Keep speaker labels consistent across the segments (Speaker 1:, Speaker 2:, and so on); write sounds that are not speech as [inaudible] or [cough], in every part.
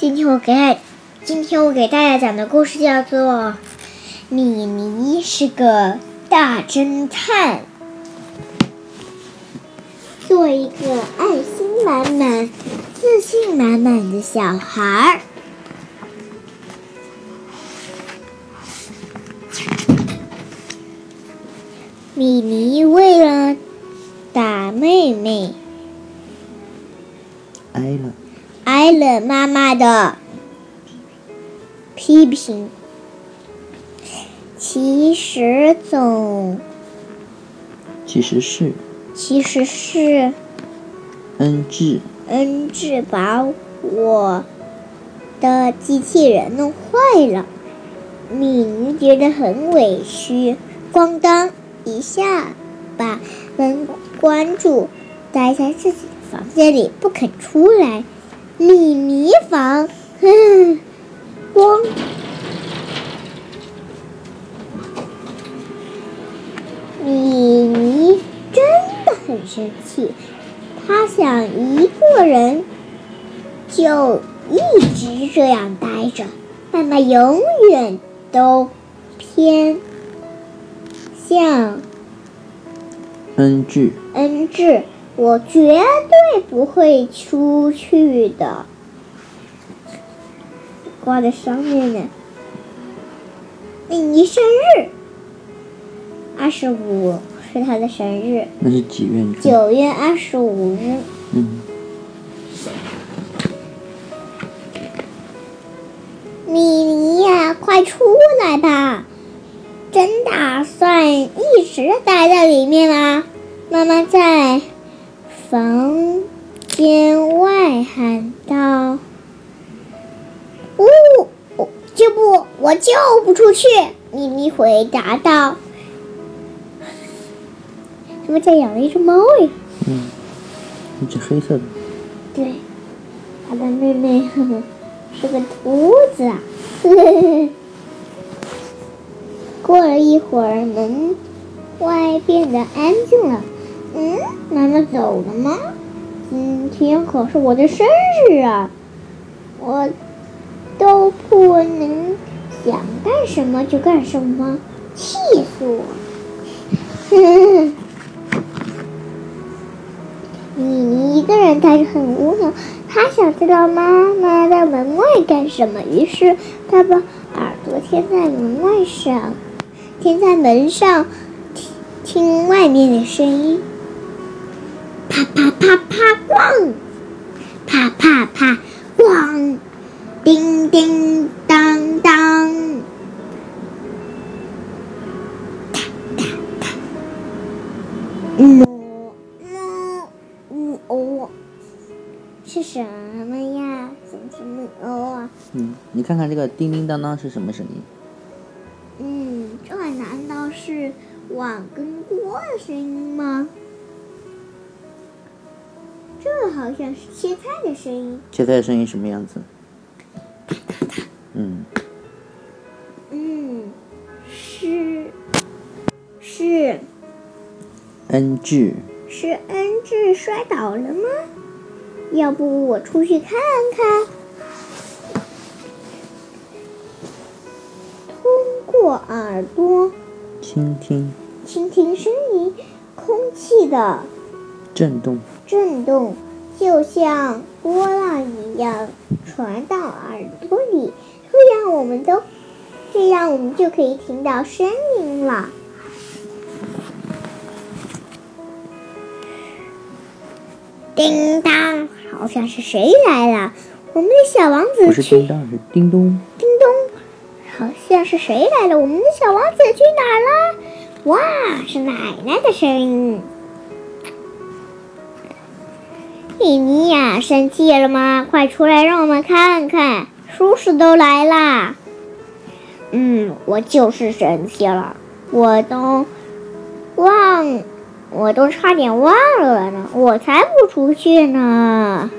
Speaker 1: 今天我给大今天我给大家讲的故事叫做《米妮是个大侦探》。做一个爱心满满、自信满满的小孩儿。米妮为了打妹妹，
Speaker 2: 挨了，
Speaker 1: 挨了妈妈的批评。其实总
Speaker 2: 其实是
Speaker 1: 其实是
Speaker 2: 恩智
Speaker 1: 恩智把我的机器人弄坏了，米妮觉得很委屈，咣当一下把门关住，待在自己的房间里不肯出来。米妮房，哼，[laughs] 光。米妮真的很生气，她想一个人就一直这样待着，妈妈永远都偏。向。
Speaker 2: 恩智
Speaker 1: 恩智，我绝对不会出去的。挂在上面呢。米妮生日，二十五是她的生日，
Speaker 2: 那是几月？
Speaker 1: 九月二十五日。
Speaker 2: 嗯，
Speaker 1: 米妮呀，快出来吧！真打算一直待在里面吗？妈妈在房间外喊道：“呜、我就不，我就不出去。”米妮回答道：“他们家养了一只猫呀。”
Speaker 2: 嗯，一只黑色的，
Speaker 1: 对，他的妹妹呵呵是个秃子啊。呵 [laughs] 呵过了一会儿，门外变得安静了。嗯，妈妈走了吗？今天可是我的生日啊！我都不能想干什么就干什么，气死我！呵呵呵。米妮一个人待着很无聊，他想知道妈妈在门外干什么，于是他把耳朵贴在门外上，贴在门上，听听外面的声音。啪啪啪啪咣，啪啪啪咣，叮叮当当，嗯嗯嗯哦，是什么呀？什么是木偶啊？
Speaker 2: 嗯，你看看这个叮叮当当是什么声音？
Speaker 1: 嗯，这难道是碗跟锅的声音吗？这好像是切菜的声音。
Speaker 2: 切菜的声音什么样子？嗯，
Speaker 1: 嗯，是是
Speaker 2: 恩智
Speaker 1: 是恩智摔倒了吗？要不我出去看看。通过耳朵
Speaker 2: 倾听
Speaker 1: 倾听声音，空气的
Speaker 2: 震动，
Speaker 1: 震动就像波浪一样传到耳朵里，这样我们都，这样我们就可以听到声音了。叮当，好像是谁来了？我们的小王子
Speaker 2: 不是
Speaker 1: 去
Speaker 2: 叮当，是叮咚。
Speaker 1: 叮咚，好像是谁来了？我们的小王子去哪儿了？哇，是奶奶的声音。米妮呀，生气了吗？快出来让我们看看，叔叔都来啦。嗯，我就是生气了，我都忘，我都差点忘了呢，我才不出去呢。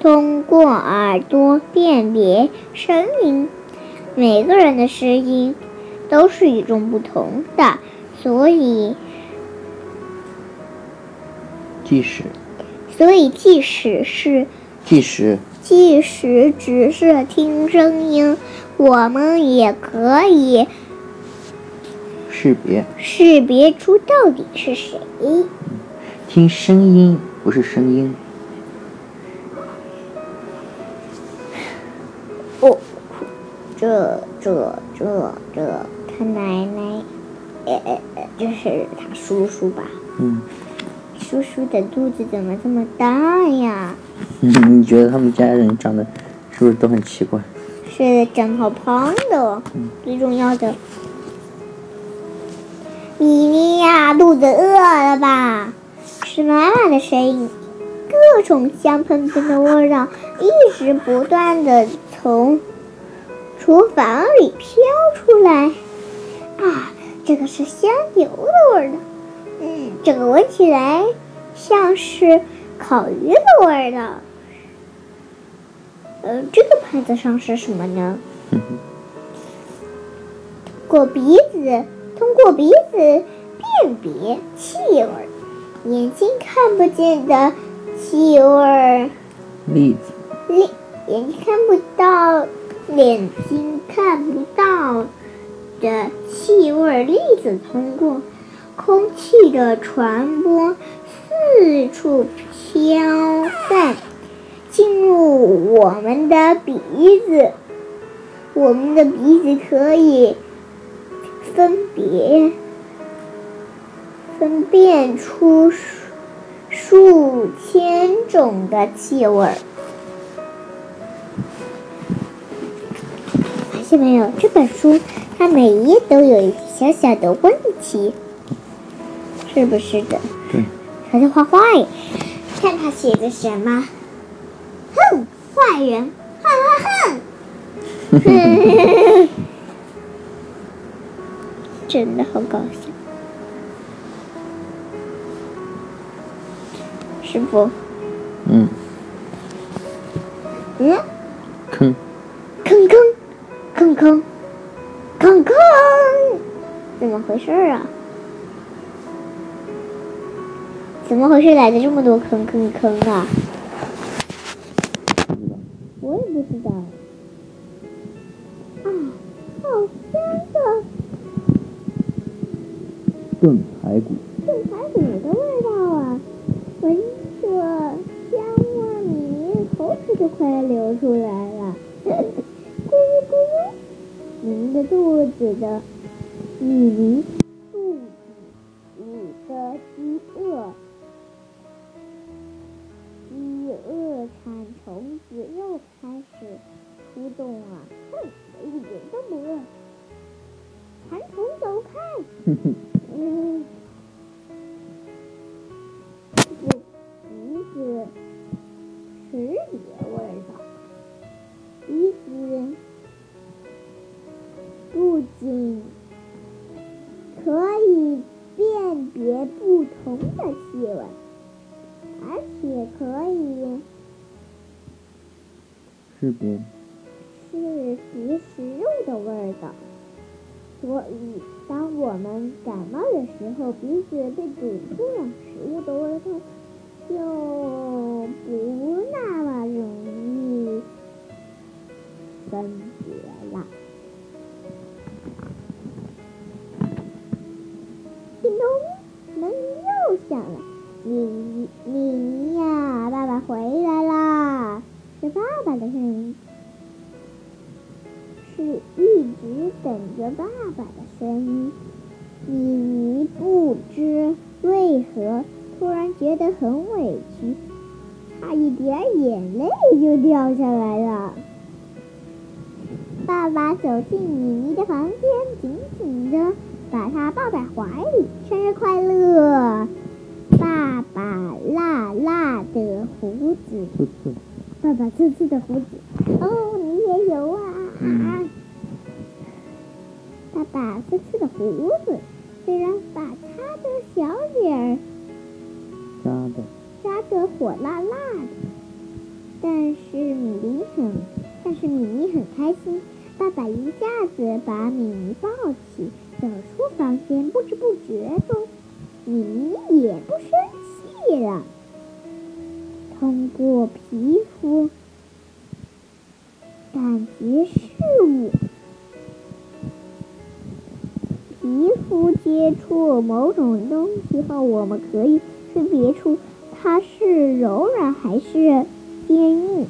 Speaker 1: 通过耳朵辨别声音，每个人的声音都是与众不同的，所以
Speaker 2: 即使
Speaker 1: 所以即使是
Speaker 2: 计时，
Speaker 1: 即使只是听声音，我们也可以
Speaker 2: 识别。
Speaker 1: 识别出到底是谁。
Speaker 2: 听声音不是声音。
Speaker 1: 哦，这这这这，他奶奶，呃呃呃，这是他叔叔吧？
Speaker 2: 嗯，
Speaker 1: 叔叔的肚子怎么这么大呀？[laughs]
Speaker 2: 你觉得他们家人长得是不是都很奇怪？
Speaker 1: 是的，长好胖的。最重要的，米妮呀，肚子饿了吧？是妈妈的声音，各种香喷喷的味道一直不断的从厨房里飘出来。啊，这个是香油的味道。嗯，这个闻起来像是烤鱼的味道。呃，这个盘子上是什么呢？[laughs] 过鼻子，通过鼻子辨别气味，眼睛看不见的气味，
Speaker 2: 栗子，
Speaker 1: 眼眼睛看不到，眼睛看不到的气味，粒子通过空气的传播四处飘散。进入我们的鼻子，我们的鼻子可以分别分辨出数千种的气味。发现没有？这本书它每一页都有一个小小的问题，是不是的？
Speaker 2: 对。
Speaker 1: 他在画画耶，看他写的什么？哼，坏人，哼哼哼，[laughs] 真的好搞笑，师傅。
Speaker 2: 嗯。
Speaker 1: 嗯。
Speaker 2: 坑。
Speaker 1: 坑坑，坑坑，坑坑，怎么回事啊？怎么回事？来的这么多坑坑坑啊！我也不知道。啊，好香的
Speaker 2: 炖排骨。
Speaker 1: 炖排骨的味道啊，闻着香啊，米妮口水都快要流出来了。[laughs] 咕噜咕噜，您的肚子的米妮鼻子识别味道，鼻子不仅可以辨别不同的气味。而且可以
Speaker 2: 识别
Speaker 1: 候，鼻子被堵住了，食物的味道就不那么容易分别了。叮咚，门又响了。米米妮呀，爸爸回来啦！是爸爸的声音，是一直等着爸爸的声音。米妮不知为何突然觉得很委屈，差一点眼泪就掉下来了。爸爸走进米妮的房间，紧紧的把她抱在怀里，生日快乐！爸爸辣辣的胡子，爸爸刺刺的胡子，哦，你也有啊！爸爸刺刺的胡子，虽然把他的小脸儿
Speaker 2: 扎的
Speaker 1: 扎的火辣辣的，但是米妮很，但是米妮很开心。爸爸一下子把米妮抱起，走出房间，不知不觉中。米妮也不生气了，通过皮肤感觉事物。皮肤接触某种东西后，我们可以分别出它是柔软还是坚硬。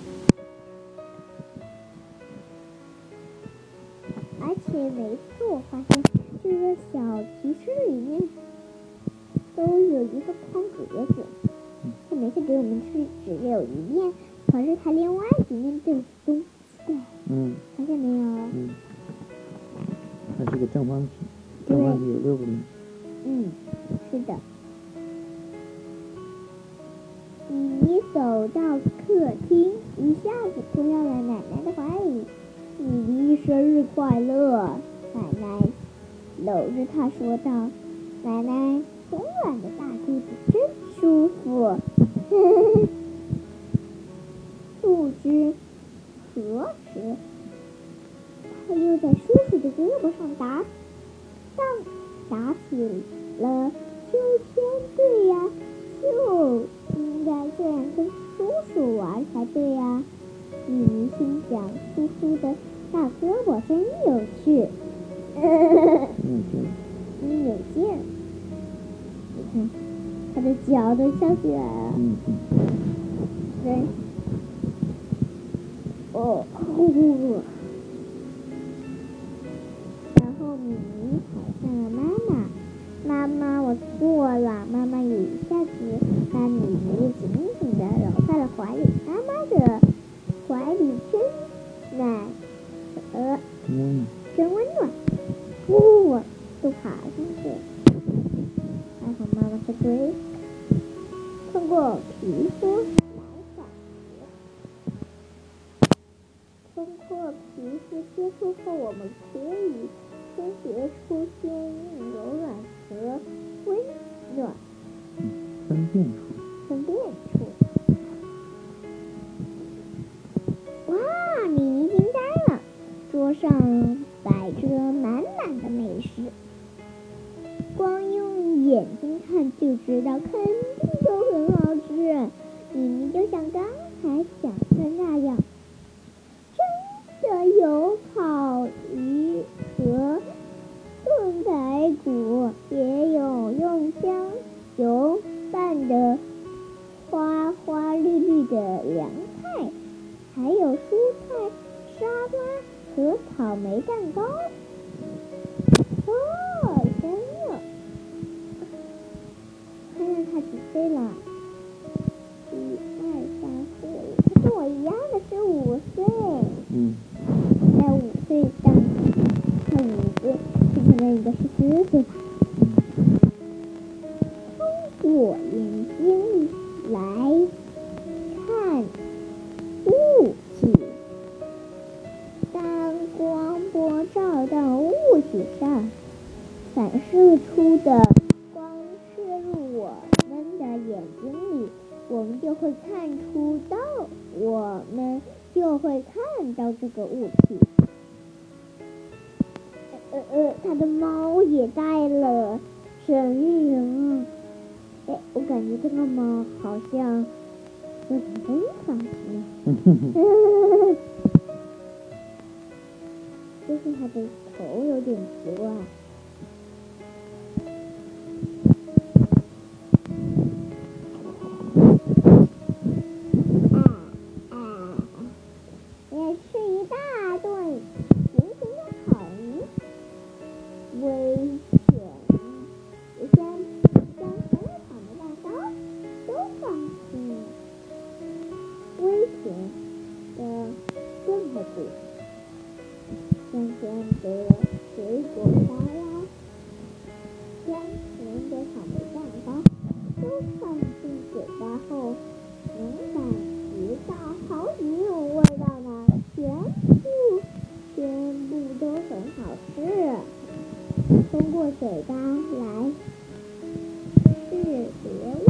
Speaker 1: 而且每次我发现这个小提示里面都有一个空格子，它每次给我们去只有一面，可是它另外一面都有东西在，
Speaker 2: 嗯
Speaker 1: 发现没有？
Speaker 2: 嗯，它是个正方体，
Speaker 1: 对。嗯，是的。米妮走到客厅，一下子扑到了奶奶的怀里。米妮生日快乐！奶奶搂着她说道：“奶奶，松软的大肚子真舒服。[laughs] ”不知何时，他又在叔叔的胳膊上打打起了秋千对呀，就应该这样跟叔叔玩才对呀。米妮心想，叔叔的大胳膊真有趣，
Speaker 2: 嗯，对，
Speaker 1: 真有劲。你看，他的脚都翘起来了，
Speaker 2: 嗯嗯，
Speaker 1: 对。哦，呼呼。然过了，妈妈也一下子把米妮紧紧上摆着满满的美食，光用眼睛看就知道，肯定都很好吃。你们就像刚才想的那样，和草莓蛋糕。哦，真的！看看他几岁了？一二三四五，他跟我一样的是五岁。
Speaker 2: 嗯
Speaker 1: 在五岁当，他五岁，就可能应该是四岁吧。通过出的光射入我们的眼睛里，我们就会看出到，我们就会看到这个物体。呃呃，他的猫也带了生日人啊！哎，我感觉这个猫好像有点疯放奇。
Speaker 2: 嗯哼哼，
Speaker 1: 就是它的头有点奇怪。都很好吃。通过嘴巴来识别味，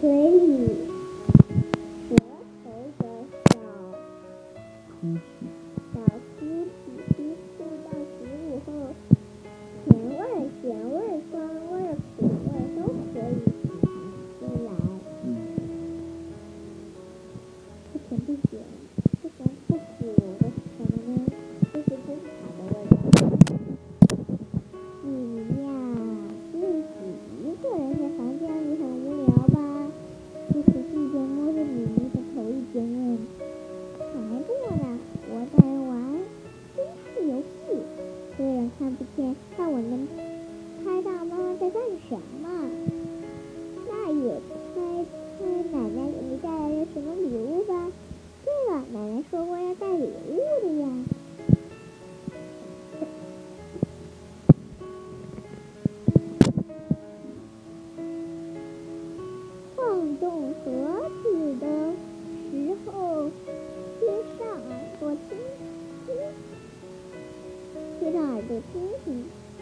Speaker 1: 嘴里用盒子的时候，贴上耳朵听听，贴上耳朵听听，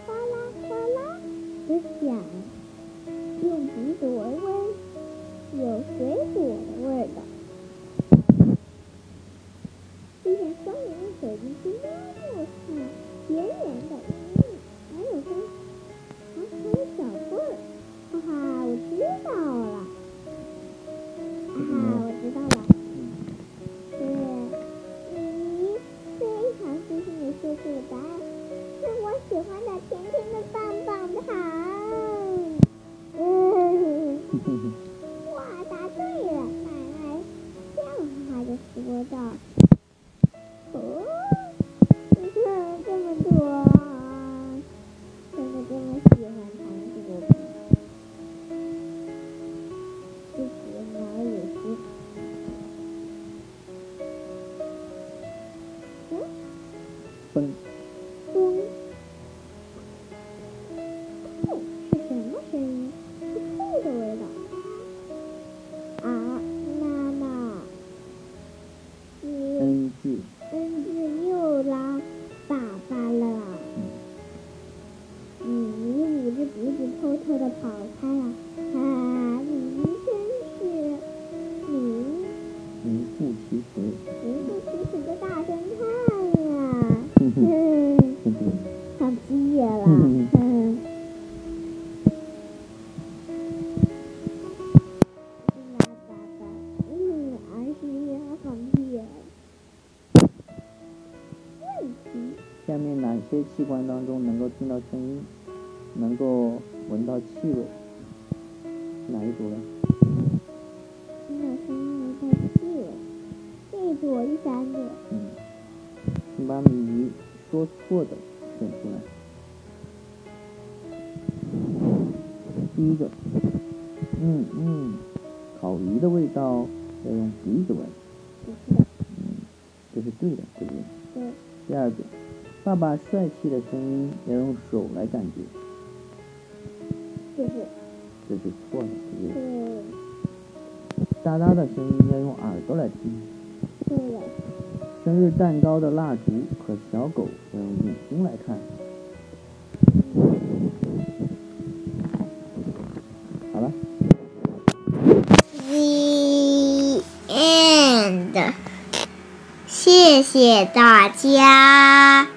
Speaker 1: 哗啦哗啦的响，用鼻子闻闻，有水果的味道。闭上双眼用手机去摸摸看，圆圆的，
Speaker 2: 些器官当中能够听到声音，能够闻到气味？哪一组呢？
Speaker 1: 听到声音闻到气味，这一组第三个。
Speaker 2: 嗯，请把米妮说错的选出来。第一个，嗯嗯，烤鱼的味道要用鼻子闻，
Speaker 1: 不是的，
Speaker 2: 这是对的，对不对？
Speaker 1: 对，
Speaker 2: 第二个，爸爸帅气的声音要用手来感觉，
Speaker 1: 这是
Speaker 2: 这是错的，对不
Speaker 1: 对？
Speaker 2: 哒哒的声音要用耳朵来听，
Speaker 1: 对的，
Speaker 2: 生日蛋糕的蜡烛和小狗要用眼睛来看。好了
Speaker 1: ，The end。谢谢大家。